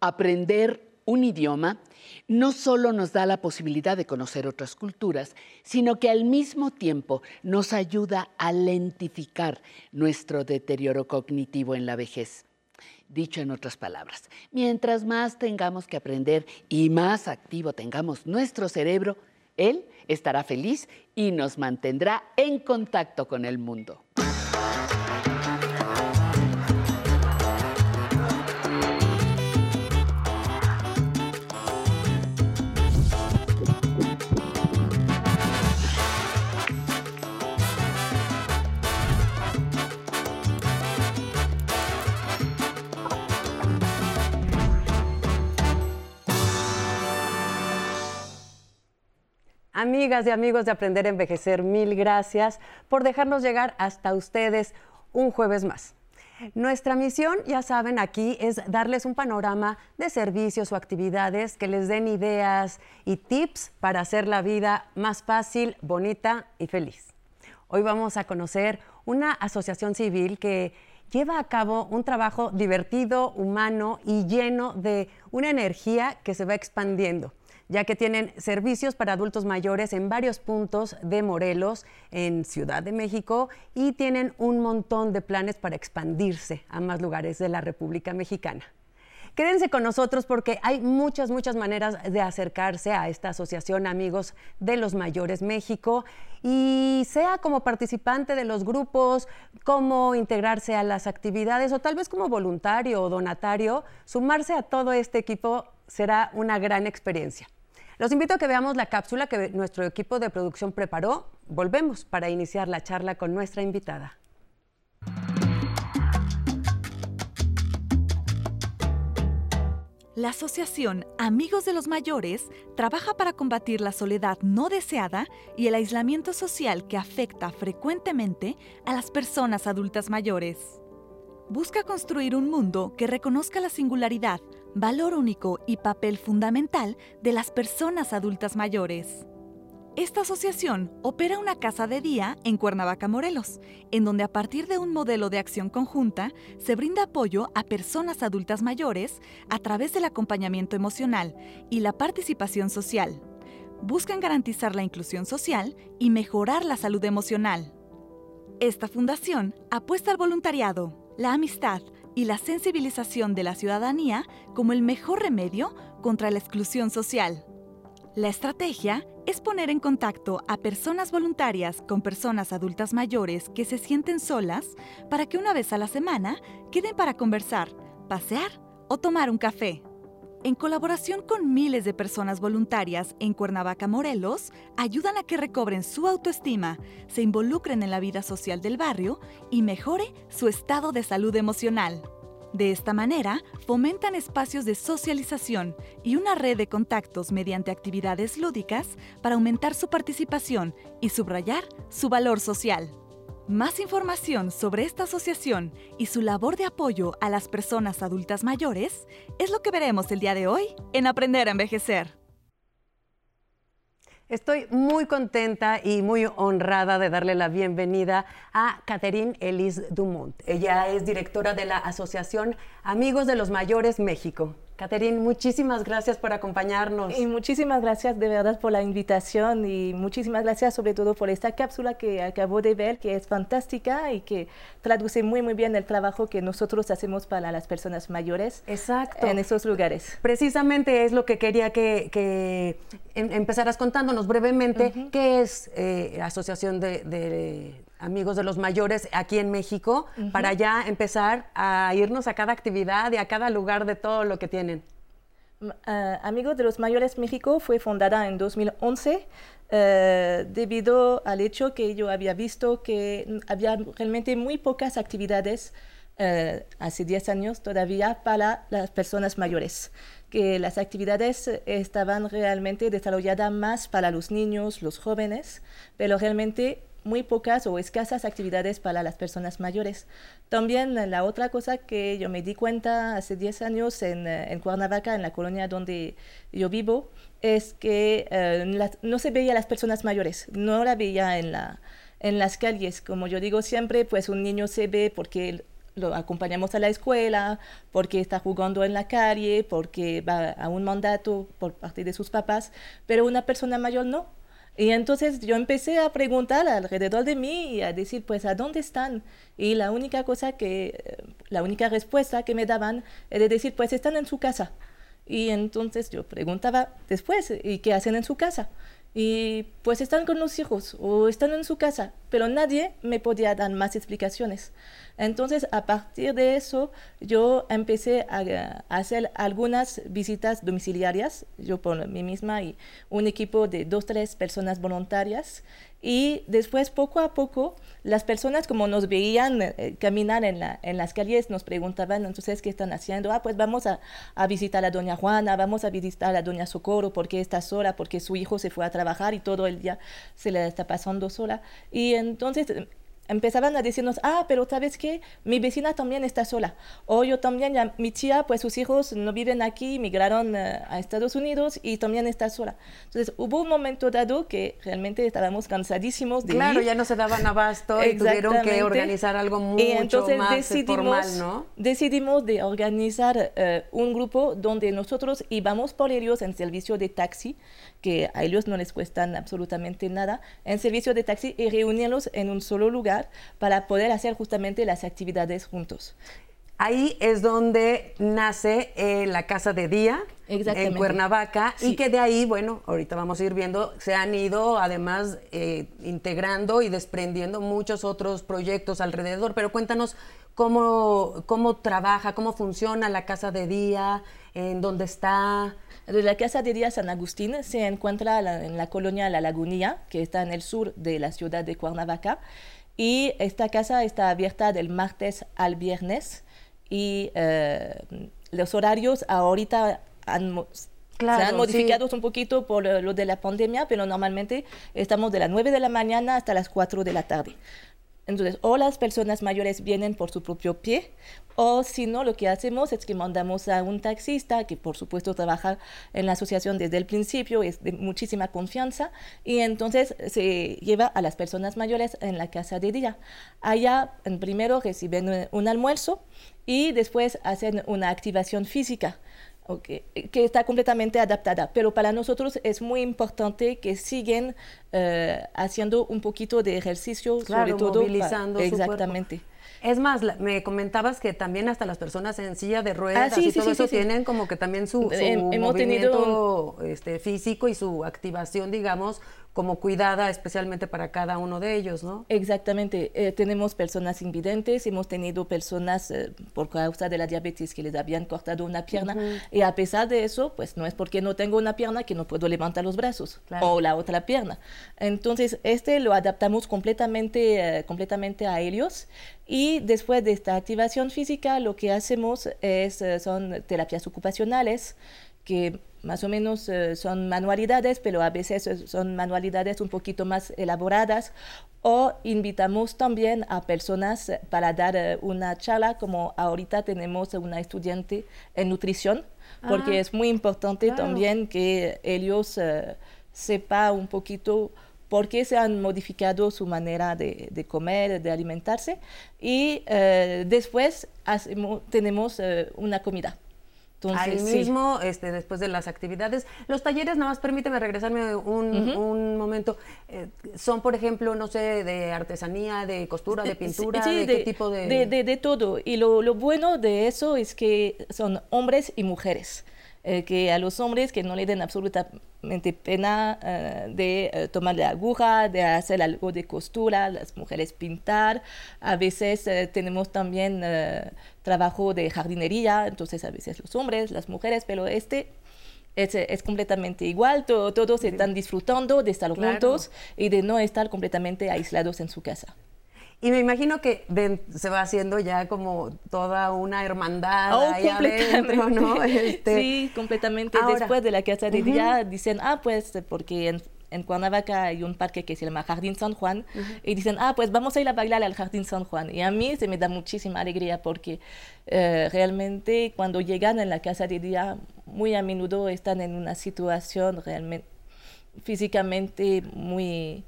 Aprender un idioma no solo nos da la posibilidad de conocer otras culturas, sino que al mismo tiempo nos ayuda a lentificar nuestro deterioro cognitivo en la vejez. Dicho en otras palabras, mientras más tengamos que aprender y más activo tengamos nuestro cerebro, él estará feliz y nos mantendrá en contacto con el mundo. Amigas y amigos de Aprender a Envejecer, mil gracias por dejarnos llegar hasta ustedes un jueves más. Nuestra misión, ya saben, aquí es darles un panorama de servicios o actividades que les den ideas y tips para hacer la vida más fácil, bonita y feliz. Hoy vamos a conocer una asociación civil que lleva a cabo un trabajo divertido, humano y lleno de una energía que se va expandiendo ya que tienen servicios para adultos mayores en varios puntos de Morelos, en Ciudad de México, y tienen un montón de planes para expandirse a más lugares de la República Mexicana. Quédense con nosotros porque hay muchas, muchas maneras de acercarse a esta asociación Amigos de los Mayores México y sea como participante de los grupos, cómo integrarse a las actividades o tal vez como voluntario o donatario, sumarse a todo este equipo será una gran experiencia. Los invito a que veamos la cápsula que nuestro equipo de producción preparó. Volvemos para iniciar la charla con nuestra invitada. La Asociación Amigos de los Mayores trabaja para combatir la soledad no deseada y el aislamiento social que afecta frecuentemente a las personas adultas mayores. Busca construir un mundo que reconozca la singularidad, valor único y papel fundamental de las personas adultas mayores. Esta asociación opera una casa de día en Cuernavaca, Morelos, en donde a partir de un modelo de acción conjunta se brinda apoyo a personas adultas mayores a través del acompañamiento emocional y la participación social. Buscan garantizar la inclusión social y mejorar la salud emocional. Esta fundación apuesta al voluntariado, la amistad, y la sensibilización de la ciudadanía como el mejor remedio contra la exclusión social. La estrategia es poner en contacto a personas voluntarias con personas adultas mayores que se sienten solas para que una vez a la semana queden para conversar, pasear o tomar un café. En colaboración con miles de personas voluntarias en Cuernavaca, Morelos, ayudan a que recobren su autoestima, se involucren en la vida social del barrio y mejore su estado de salud emocional. De esta manera, fomentan espacios de socialización y una red de contactos mediante actividades lúdicas para aumentar su participación y subrayar su valor social. Más información sobre esta asociación y su labor de apoyo a las personas adultas mayores es lo que veremos el día de hoy en Aprender a Envejecer. Estoy muy contenta y muy honrada de darle la bienvenida a Catherine Elise Dumont. Ella es directora de la Asociación Amigos de los Mayores México. Caterín, muchísimas gracias por acompañarnos. Y muchísimas gracias de verdad por la invitación y muchísimas gracias sobre todo por esta cápsula que acabo de ver, que es fantástica y que traduce muy muy bien el trabajo que nosotros hacemos para las personas mayores Exacto. en esos lugares. Precisamente es lo que quería que, em, empezaras contándonos brevemente, qué es eh, Asociación de amigos de los mayores aquí en México para ya empezar a irnos a cada actividad y a cada lugar de todo lo que tienen? Ah, amigos de los Mayores México fue fundada en 2011 eh, debido al hecho que yo había visto que había realmente muy pocas actividades eh, hace 10 años todavía para las personas mayores, que las actividades estaban realmente desarrolladas más para los niños, los jóvenes, pero realmente muy pocas o escasas actividades para las personas mayores. También la otra cosa que yo me di cuenta hace 10 años en, eh, en Cuernavaca, en la colonia donde yo vivo, es que eh, no se veía a las personas mayores, no la veía en, la, en las calles. Como yo digo siempre, pues un niño se ve porque lo acompañamos a la escuela, porque está jugando en la calle, porque va a un mandato por parte de sus papás, pero una persona mayor no. Y entonces yo empecé a preguntar alrededor de mí y a decir, pues, ¿a dónde están? Y la única cosa que, la única respuesta que me daban era decir, pues, están en su casa. Y entonces yo preguntaba después, ¿y qué hacen en su casa? Y pues están con los hijos o están en su casa, pero nadie me podía dar más explicaciones. Entonces, a partir de eso, yo empecé a, hacer algunas visitas domiciliarias, yo por mí misma y un equipo de dos, tres personas voluntarias. Y después, poco a poco, las personas como nos veían eh, caminar en, la, en, las calles, nos preguntaban, entonces, ¿qué están haciendo? Ah, pues vamos a, a, visitar a doña Juana, vamos a visitar a doña Socorro, porque está sola, porque su hijo se fue a trabajar y todo el día se le está pasando sola. Y entonces empezaban a decirnos, ah, pero ¿sabes qué? Mi vecina también está sola. O yo también, ya, mi tía, pues sus hijos no viven aquí, migraron eh, a Estados Unidos y también está sola. Entonces hubo un momento dado que realmente estábamos cansadísimos de Claro, ya no se daban abasto y tuvieron que organizar algo mucho entonces más decidimos, formal, ¿no? Decidimos de organizar eh, un grupo donde nosotros íbamos por ellos en servicio de taxi, que a ellos no les cuestan absolutamente nada, en servicio de taxi y reunirlos en un solo lugar para poder hacer justamente las actividades juntos. Ahí es donde nace eh, la casa de día en Cuernavaca y que de ahí, bueno, ahorita vamos a ir viendo, se han ido además eh, integrando y desprendiendo muchos otros proyectos alrededor, pero cuéntanos cómo, cómo trabaja, cómo funciona la casa de día, en dónde está. La Casa de Día San Agustín se encuentra en la colonia La Lagunilla, que está en el sur de la ciudad de Cuernavaca. Y esta casa está abierta del martes al viernes y eh, los horarios ahorita han, se han modificado un poquito por lo de la pandemia, pero normalmente estamos de las 9 de la mañana hasta las 4 de la tarde. Entonces, o las personas mayores vienen por su propio pie, o si no, lo que hacemos es que mandamos a un taxista, que por supuesto trabaja en la asociación desde el principio, es de muchísima confianza, y entonces se lleva a las personas mayores en la casa de día. Allá, primero reciben un almuerzo y después hacen una activación física Okay. que está completamente adaptada. Pero para nosotros es muy importante que siguen eh, haciendo un poquito de ejercicio, sobre todo. Movilizando exactamente. Es más, me comentabas que también hasta las personas en silla de ruedas ah, y todo eso tienen como que también su, movimiento este, físico y su activación, digamos, como cuidada especialmente para cada uno de ellos, ¿no? Exactamente. Eh, tenemos personas invidentes, hemos tenido personas eh, por causa de la diabetes que les habían cortado una pierna y a pesar de eso, pues no es porque no tengo una pierna que no puedo levantar los brazos o la otra pierna. Entonces, este lo adaptamos completamente, eh, completamente a ellos y después de esta activación física, lo que hacemos es, son terapias ocupacionales que más o menos eh, son manualidades, pero a veces son manualidades un poquito más elaboradas. O invitamos también a personas para dar eh, una charla, como ahorita tenemos una estudiante en nutrición, porque ah, es muy importante también que ellos sepan un poquito por qué se han modificado su manera de, de comer, de alimentarse. Y después hacemos, tenemos una comida Ahí mismo, este, después de las actividades. Los talleres, nada más permíteme regresarme un, momento. Eh, son, por ejemplo, no sé, de artesanía, de costura, de pintura, de, qué tipo de... De, todo. Y lo, lo bueno de eso es que son hombres y mujeres. Eh, que a los hombres que no le den absolutamente pena eh, de eh, tomar la aguja, de hacer algo de costura, las mujeres pintar. A veces tenemos también trabajo de jardinería, entonces a veces los hombres, las mujeres, pero este es, es, completamente igual, todos están disfrutando de estar juntos y de no estar completamente aislados en su casa. Y me imagino que se va haciendo ya como toda una hermandad oh, ahí adentro, ¿no? Este, sí, completamente. Después de la casa de día dicen, ah, pues porque en, en Cuernavaca hay un parque que se llama Jardín San Juan y dicen, ah, pues vamos a ir a bailar al Jardín San Juan. Y a mí se me da muchísima alegría porque eh, realmente cuando llegan en la casa de día, muy a menudo están en una situación realmente físicamente muy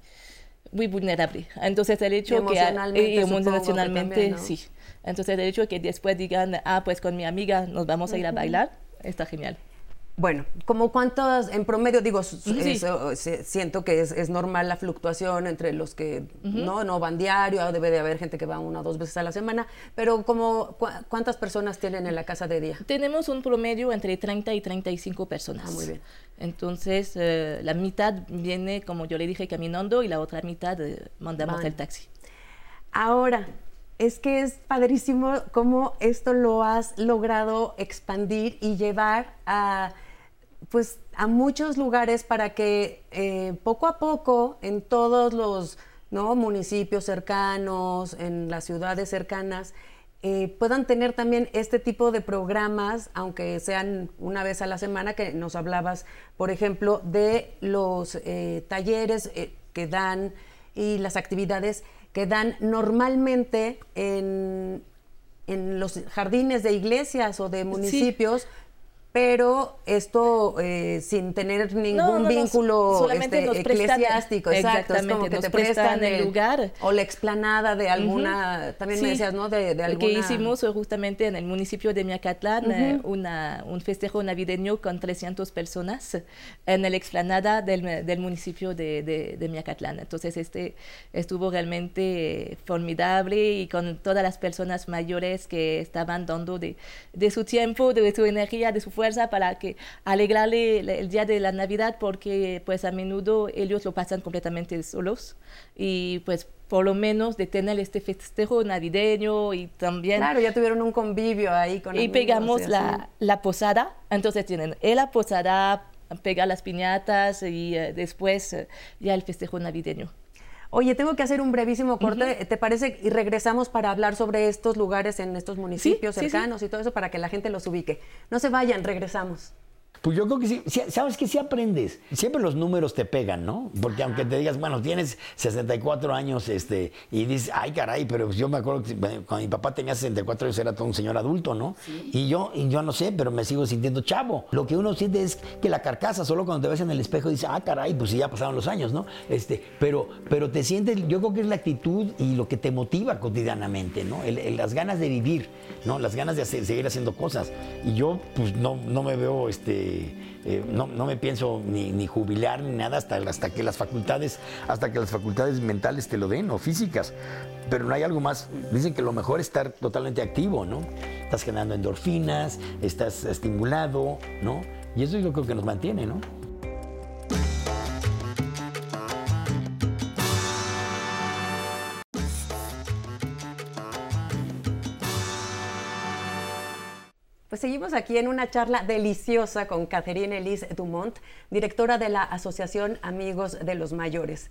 muy vulnerable. Entonces el hecho que emocionalmente, sí. Entonces el hecho que después digan, ah, pues con mi amiga nos vamos a ir a bailar, está genial. Bueno, como cuántas, en promedio, digo, siento que es, normal la fluctuación entre los que no, no van diario, debe de haber gente que va una o dos veces a la semana, pero como, ¿cuántas personas tienen en la casa de día? Tenemos un promedio entre 30 y 35 personas. Ah, muy bien. Entonces, eh, la mitad viene, como yo le dije, caminando y la otra mitad eh, mandamos el taxi. Ahora, es que es padrísimo cómo esto lo has logrado expandir y llevar a pues a muchos lugares para que eh, poco a poco en todos los municipios cercanos, en las ciudades cercanas, eh, puedan tener también este tipo de programas, aunque sean una vez a la semana, que nos hablabas, por ejemplo, de los eh, talleres que dan y las actividades que dan normalmente en, los jardines de iglesias o de municipios pero esto eh, sin tener ningún vínculo este, eclesiástico, exacto, es como que te prestan, el, lugar o la explanada de alguna, también me decías, ¿no? De, de alguna... Que hicimos justamente en el municipio de Miacatlán eh, una, un festejo navideño con 300 personas en la explanada del, del municipio de, de, de, Miacatlán. Entonces este estuvo realmente formidable y con todas las personas mayores que estaban dando de, de su tiempo, de su energía, de su fuerza para que alegrarle el día de la Navidad porque pues a menudo ellos lo pasan completamente solos y pues por lo menos de tener este festejo navideño y también... Claro, ya tuvieron un convivio ahí con Y pegamos la, la, posada, entonces tienen la posada, pegar las piñatas y eh, después eh, ya el festejo navideño. Oye, tengo que hacer un brevísimo corte, ¿te parece? Y regresamos para hablar sobre estos lugares en estos municipios cercanos y todo eso para que la gente los ubique. No se vayan, regresamos. Pues yo creo que sí, sabes que sí aprendes. Siempre los números te pegan, ¿no? Porque aunque te digas, bueno, tienes 64 años este, y dices, ay, caray, pero yo me acuerdo que cuando mi papá tenía 64 años era todo un señor adulto, ¿no? Y, yo, y yo no sé, pero me sigo sintiendo chavo. Lo que uno siente es que la carcasa, solo cuando te ves en el espejo, dices, ah, caray, pues sí, ya pasaron los años, ¿no? Este, pero, pero te sientes, yo creo que es la actitud y lo que te motiva cotidianamente, ¿no? las ganas de vivir, ¿no? Las ganas de seguir haciendo cosas. Y yo, pues no, no me veo, este, eh, no, me pienso ni, jubilar ni nada hasta, hasta que las facultades, hasta que las facultades mentales te lo den o físicas. Pero no hay algo más. Dicen que lo mejor es estar totalmente activo, ¿no? Estás generando endorfinas, estás estimulado, ¿no? Y eso es lo que nos mantiene, ¿no? Pues seguimos aquí en una charla deliciosa con Catherine Elise Dumont, directora de la Asociación Amigos de los Mayores.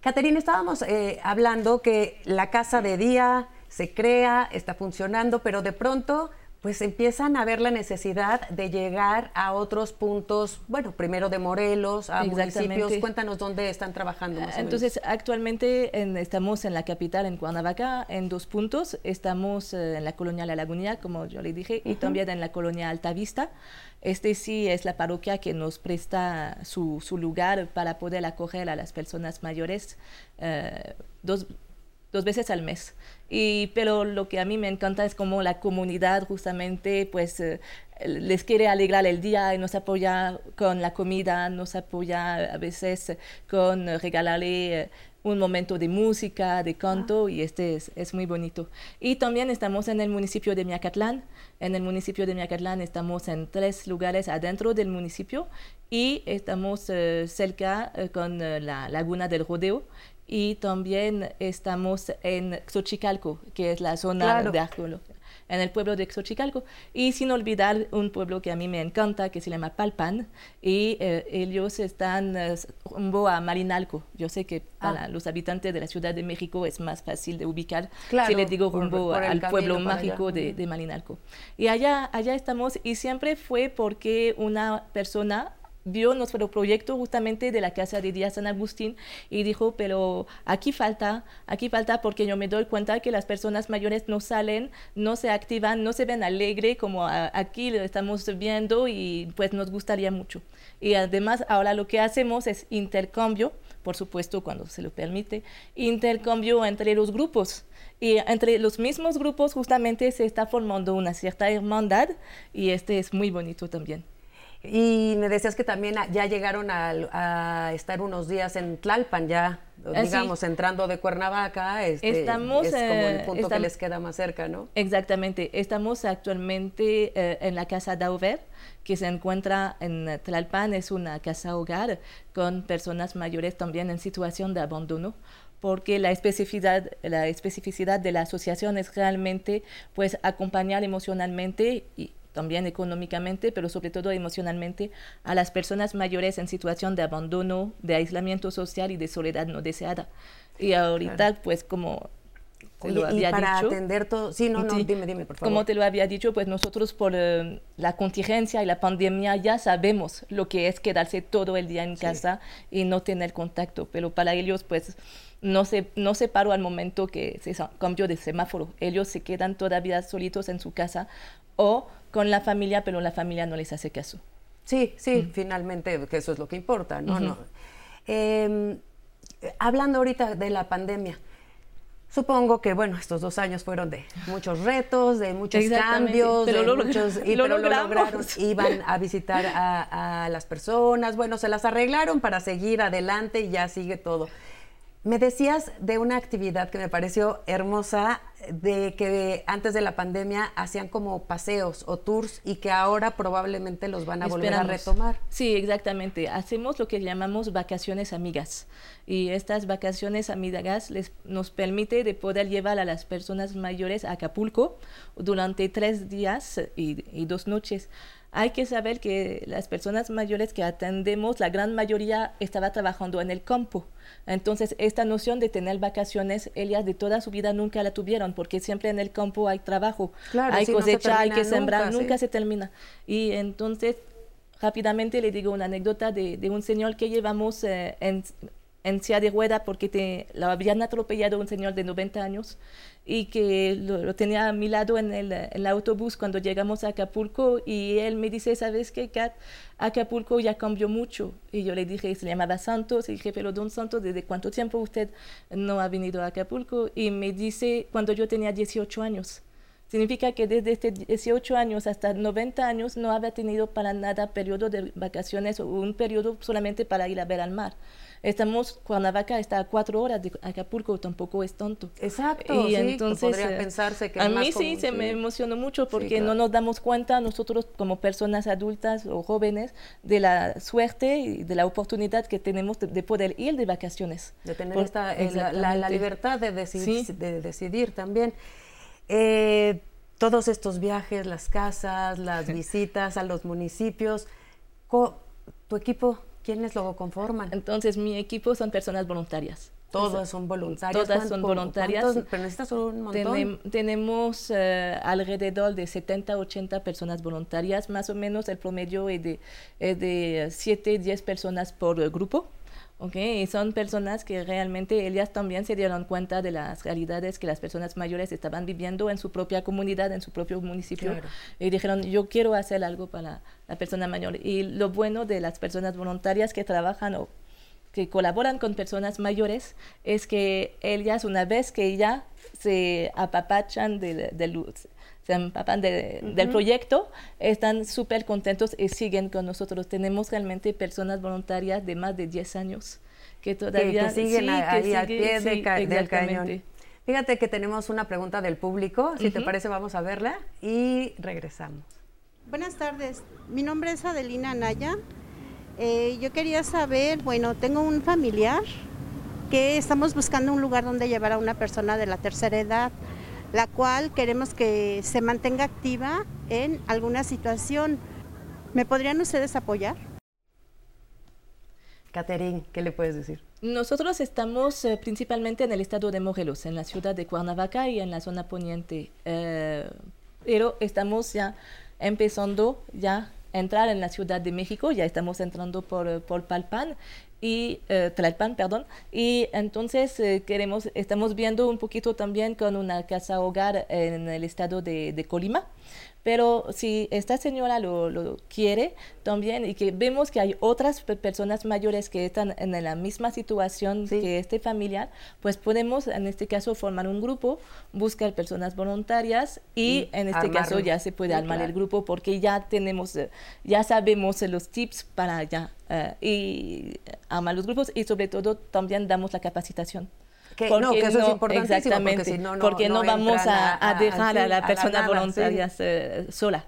Catherine, estábamos eh, hablando que la casa de día se crea, está funcionando, pero de pronto pues empiezan a ver la necesidad de llegar a otros puntos, bueno, primero de Morelos, a municipios. Cuéntanos dónde están trabajando. Entonces, actualmente estamos en la capital, en Cuernavaca, en dos puntos. Estamos eh, en la colonia La Lagunilla, como yo le dije, y también en la colonia Altavista. Este sí es la parroquia que nos presta su, su lugar para poder acoger a las personas mayores eh, dos, dos veces al mes. Y, pero lo que a mí me encanta es como la comunidad justamente pues eh, les quiere alegrar el día y nos apoya con la comida, nos apoya a veces con regalarle eh, un momento de música, de canto, y este es, es, muy bonito. Y también estamos en el municipio de Miacatlán. En el municipio de Miacatlán estamos en tres lugares adentro del municipio y estamos eh, cerca con la laguna del rodeo y también estamos en Xochicalco, que es la zona de arqueología, en el pueblo de Xochicalco. Y sin olvidar un pueblo que a mí me encanta, que se llama Palpan, y eh, ellos están eh, rumbo a Malinalco. Yo sé que para ah. los habitantes de la Ciudad de México es más fácil de ubicar si les digo rumbo al pueblo mágico de, de, Malinalco. Y allá, allá estamos, y siempre fue porque una persona vio nuestro proyecto justamente de la Casa de Día San Agustín y dijo, pero aquí falta, aquí falta porque yo me doy cuenta que las personas mayores no salen, no se activan, no se ven alegre como aquí lo estamos viendo y pues nos gustaría mucho. Y además ahora lo que hacemos es intercambio por supuesto, cuando se lo permite, intercambio entre los grupos. Y entre los mismos grupos justamente se está formando una cierta hermandad y este es muy bonito también. Y me decías que también ya llegaron a, estar unos días en Tlalpan, ya, ah, digamos, entrando de Cuernavaca. Este, estamos, es como el eh, punto que les queda más cerca, ¿no? Exactamente. Estamos actualmente eh, en la Casa Dauver, que se encuentra en Tlalpan. Es una casa hogar con personas mayores también en situación de abandono porque la especificidad, la especificidad de la asociación es realmente pues acompañar emocionalmente y también económicamente, pero sobre todo emocionalmente, a las personas mayores en situación de abandono, de aislamiento social y de soledad no deseada. Y ahorita, pues como te lo había y para atender todo, sí, no, no, dime, dime, por favor. Como te lo había dicho, pues nosotros por eh, la contingencia y la pandemia ya sabemos lo que es quedarse todo el día en casa y no tener contacto, pero para ellos, pues no se, no se paró al momento que se cambió de semáforo. Ellos se quedan todavía solitos en su casa o con la familia, pero la familia no les hace caso. Sí, sí, finalmente, que eso es lo que importa, ¿no? no. Em, hablando ahorita de la pandemia, supongo que, bueno, estos dos años fueron de muchos retos, de muchos cambios, pero, lo, muchos, y, lo, lograron. Iban a visitar a, a las personas, bueno, se las arreglaron para seguir adelante y ya sigue todo. Me decías de una actividad que me pareció hermosa, de que antes de la pandemia hacían como paseos o tours y que ahora probablemente los van a volver a retomar. Sí, exactamente. Hacemos lo que llamamos vacaciones amigas y estas vacaciones amigas les, nos permite de poder llevar a las personas mayores a Acapulco durante tres días y dos noches hay que saber que las personas mayores que atendemos, la gran mayoría estaba trabajando en el campo. Entonces, esta noción de tener vacaciones, ellas de toda su vida nunca la tuvieron, porque siempre en el campo hay trabajo, hay cosecha, hay que sembrar, nunca, se termina. Y entonces, rápidamente le digo una anécdota de, un señor que llevamos eh, en, en silla de rueda porque te, lo habían atropellado un señor de 90 años y que lo, tenía a mi lado en el, autobús cuando llegamos a Acapulco y él me dice, ¿sabes qué, Kat? Acapulco ya cambió mucho. Y yo le dije, se llamaba Santos, y dije, pero don Santos, ¿desde cuánto tiempo usted no ha venido a Acapulco? Y me dice, cuando yo tenía 18 años. Significa que desde este 18 años hasta 90 años no había tenido para nada periodo de vacaciones o un periodo solamente para ir a ver al mar. Estamos, Cuernavaca está a cuatro horas de Acapulco, tampoco es tonto. Exacto, y entonces podría eh, pensarse que a mí sí se me emocionó mucho porque no nos damos cuenta nosotros como personas adultas o jóvenes de la suerte y de la oportunidad que tenemos de, poder ir de vacaciones. De tener esta, la, libertad de decidir, de decidir también. Eh, todos estos viajes, las casas, las visitas a los municipios, ¿tu equipo ¿Quiénes lo conforman? Entonces, mi equipo son personas voluntarias. Todas son voluntarias. Todas son voluntarias. Pero necesitas un montón. tenemos eh, alrededor de 70, 80 personas voluntarias. Más o menos el promedio es de, es de 7, 10 personas por grupo. Okay, y son personas que realmente ellas también se dieron cuenta de las realidades que las personas mayores estaban viviendo en su propia comunidad, en su propio municipio. Y dijeron, yo quiero hacer algo para la persona mayor. Y lo bueno de las personas voluntarias que trabajan o que colaboran con personas mayores es que ellas, una vez que ya se apapachan de, de luz, se empapan del proyecto, están súper contentos y siguen con nosotros. Tenemos realmente personas voluntarias de más de 10 años que todavía siguen ahí al pie del cañón. Fíjate que tenemos una pregunta del público, si te parece vamos a verla y regresamos. Buenas tardes, mi nombre es Adelina Naya. Eh, yo quería saber, bueno, tengo un familiar que estamos buscando un lugar donde llevar a una persona de la tercera edad la cual queremos que se mantenga activa en alguna situación. ¿Me podrían ustedes apoyar? Caterín, ¿qué le puedes decir? Nosotros estamos eh, principalmente en el estado de Morelos, en la ciudad de Cuernavaca y en la zona poniente, eh, pero estamos ya empezando ya entrar en la Ciudad de México, ya estamos entrando por, por Palpan y eh, Tlalpan, perdón, y entonces eh, queremos, estamos viendo un poquito también con una casa hogar en el estado de Colima. Pero si esta señora lo, lo, quiere también y que vemos que hay otras personas mayores que están en la misma situación que este familiar, pues podemos en este caso formar un grupo, buscar personas voluntarias y, en este caso ya se puede armar el grupo porque ya tenemos, eh, ya sabemos los tips para ya uh, y armar los grupos y sobre todo también damos la capacitación. Que, no, que eso es importantísimo, exactamente, porque, si no, no, porque no, vamos a, a, dejar a, la persona voluntaria sí. eh, sola.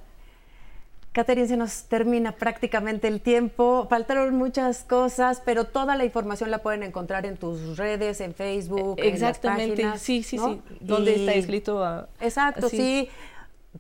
Catherine, se nos termina prácticamente el tiempo. Faltaron muchas cosas, pero toda la información la pueden encontrar en tus redes, en Facebook, Exactamente, en las páginas, sí, sí, ¿no? sí. ¿Dónde Y- está escrito? ah, Exacto, así? sí.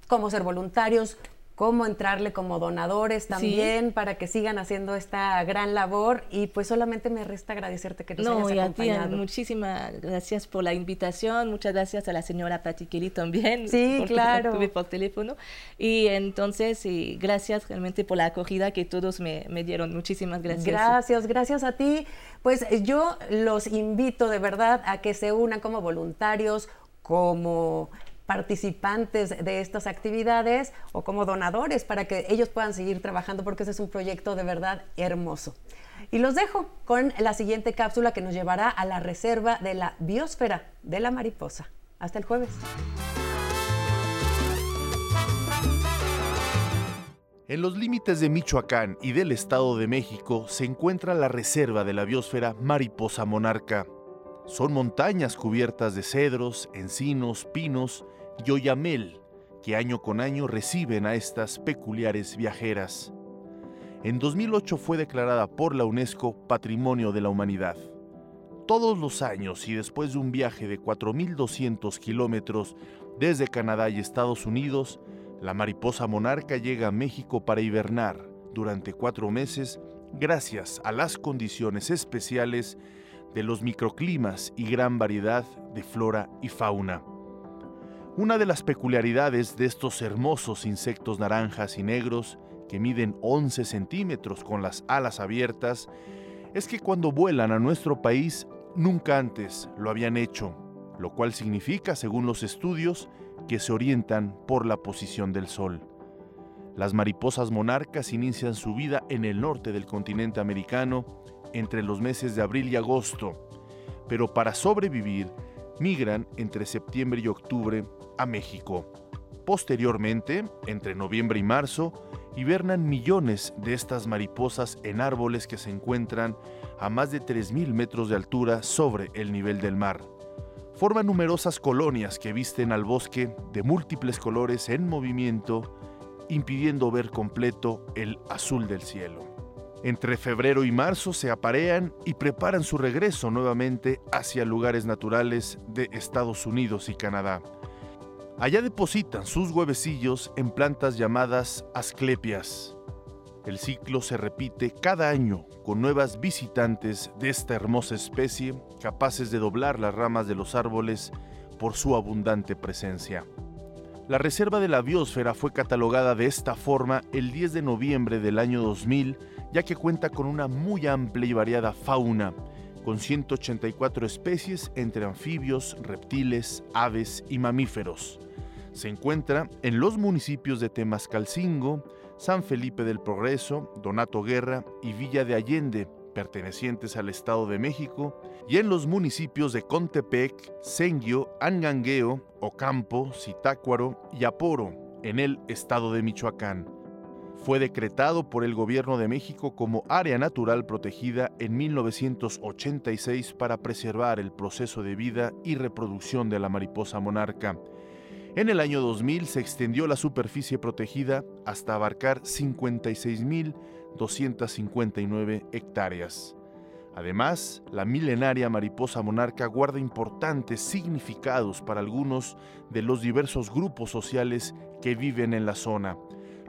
Cómo ser voluntarios, cómo entrarle como donadores también para que sigan haciendo esta gran labor. Y pues solamente me resta agradecerte que nos No, hayas y a ti, muchísimas gracias por la invitación, muchas gracias a la señora Patti Kelly también. Sí, claro. la tuve por teléfono. Y entonces, y gracias realmente por la acogida que todos me, me dieron. Muchísimas gracias. Gracias, gracias a ti. Pues yo los invito de verdad a que se unan como voluntarios, como participantes de estas actividades o como donadores para que ellos puedan seguir trabajando porque ese es un proyecto de verdad hermoso. Y los dejo con la siguiente cápsula que nos llevará a la reserva de la biosfera de la mariposa. Hasta el jueves. En los límites de Michoacán y del Estado de México se encuentra la reserva de la biosfera Mariposa Monarca. Son montañas cubiertas de cedros, encinos, pinos y oyamel que año con año reciben a estas peculiares viajeras. En 2008 fue declarada por la UNESCO Patrimonio de la Humanidad. Todos los años y después de un viaje de 4.200 kilómetros desde Canadá y Estados Unidos, la mariposa monarca llega a México para hibernar durante cuatro meses gracias a las condiciones especiales de los microclimas y gran variedad de flora y fauna. Una de las peculiaridades de estos hermosos insectos naranjas y negros, que miden 11 centímetros con las alas abiertas, es que cuando vuelan a nuestro país nunca antes lo habían hecho, lo cual significa, según los estudios, que se orientan por la posición del Sol. Las mariposas monarcas inician su vida en el norte del continente americano entre los meses de abril y agosto, pero para sobrevivir migran entre septiembre y octubre a México. Posteriormente, entre noviembre y marzo, hibernan millones de estas mariposas en árboles que se encuentran a más de 3.000 metros de altura sobre el nivel del mar. Forman numerosas colonias que visten al bosque de múltiples colores en movimiento, impidiendo ver completo el azul del cielo. Entre febrero y marzo se aparean y preparan su regreso nuevamente hacia lugares naturales de Estados Unidos y Canadá. Allá depositan sus huevecillos en plantas llamadas asclepias. El ciclo se repite cada año con nuevas visitantes de esta hermosa especie capaces de doblar las ramas de los árboles por su abundante presencia. La Reserva de la Biosfera fue catalogada de esta forma el 10 de noviembre del año 2000, ya que cuenta con una muy amplia y variada fauna, con 184 especies entre anfibios, reptiles, aves y mamíferos. Se encuentra en los municipios de Temascalcingo, San Felipe del Progreso, Donato Guerra y Villa de Allende, pertenecientes al Estado de México, y en los municipios de Contepec, Senguio, Angangueo, Ocampo, Zitácuaro y Aporo, en el Estado de Michoacán. Fue decretado por el Gobierno de México como área natural protegida en 1986 para preservar el proceso de vida y reproducción de la mariposa monarca. En el año 2000 se extendió la superficie protegida hasta abarcar 56.259 hectáreas. Además, la milenaria mariposa monarca guarda importantes significados para algunos de los diversos grupos sociales que viven en la zona.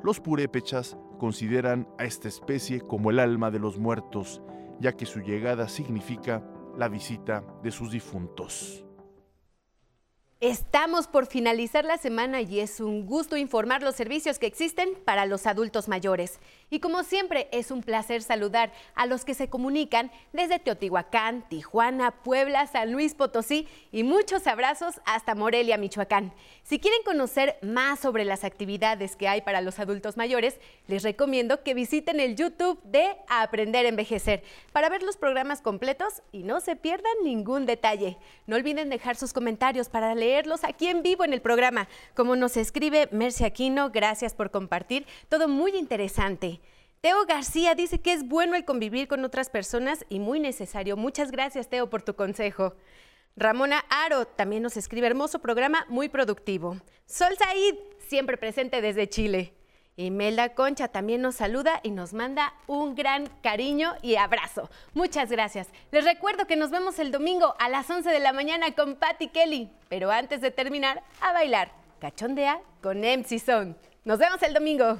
Los purépechas consideran a esta especie como el alma de los muertos, ya que su llegada significa la visita de sus difuntos. Estamos por finalizar la semana y es un gusto informar los servicios que existen para los adultos mayores. Y como siempre, es un placer saludar a los que se comunican desde Teotihuacán, Tijuana, Puebla, San Luis Potosí y muchos abrazos hasta Morelia, Michoacán. Si quieren conocer más sobre las actividades que hay para los adultos mayores, les recomiendo que visiten el YouTube de Aprender a Envejecer para ver los programas completos y no se pierdan ningún detalle. No olviden dejar sus comentarios para leer aquí en vivo en el programa. Como nos escribe Mercy Aquino, gracias por compartir. Todo muy interesante. Teo García dice que es bueno el convivir con otras personas y muy necesario. Muchas gracias, Teo, por tu consejo. Ramona Aro también nos escribe hermoso programa, muy productivo. Sol Said, siempre presente desde Chile. Imelda Concha también nos saluda y nos manda un gran cariño y abrazo. Muchas gracias. Les recuerdo que nos vemos el domingo a las 11 de la mañana con Patty Kelly. Pero antes de terminar, a bailar cachondea con MC Son. Nos vemos el domingo.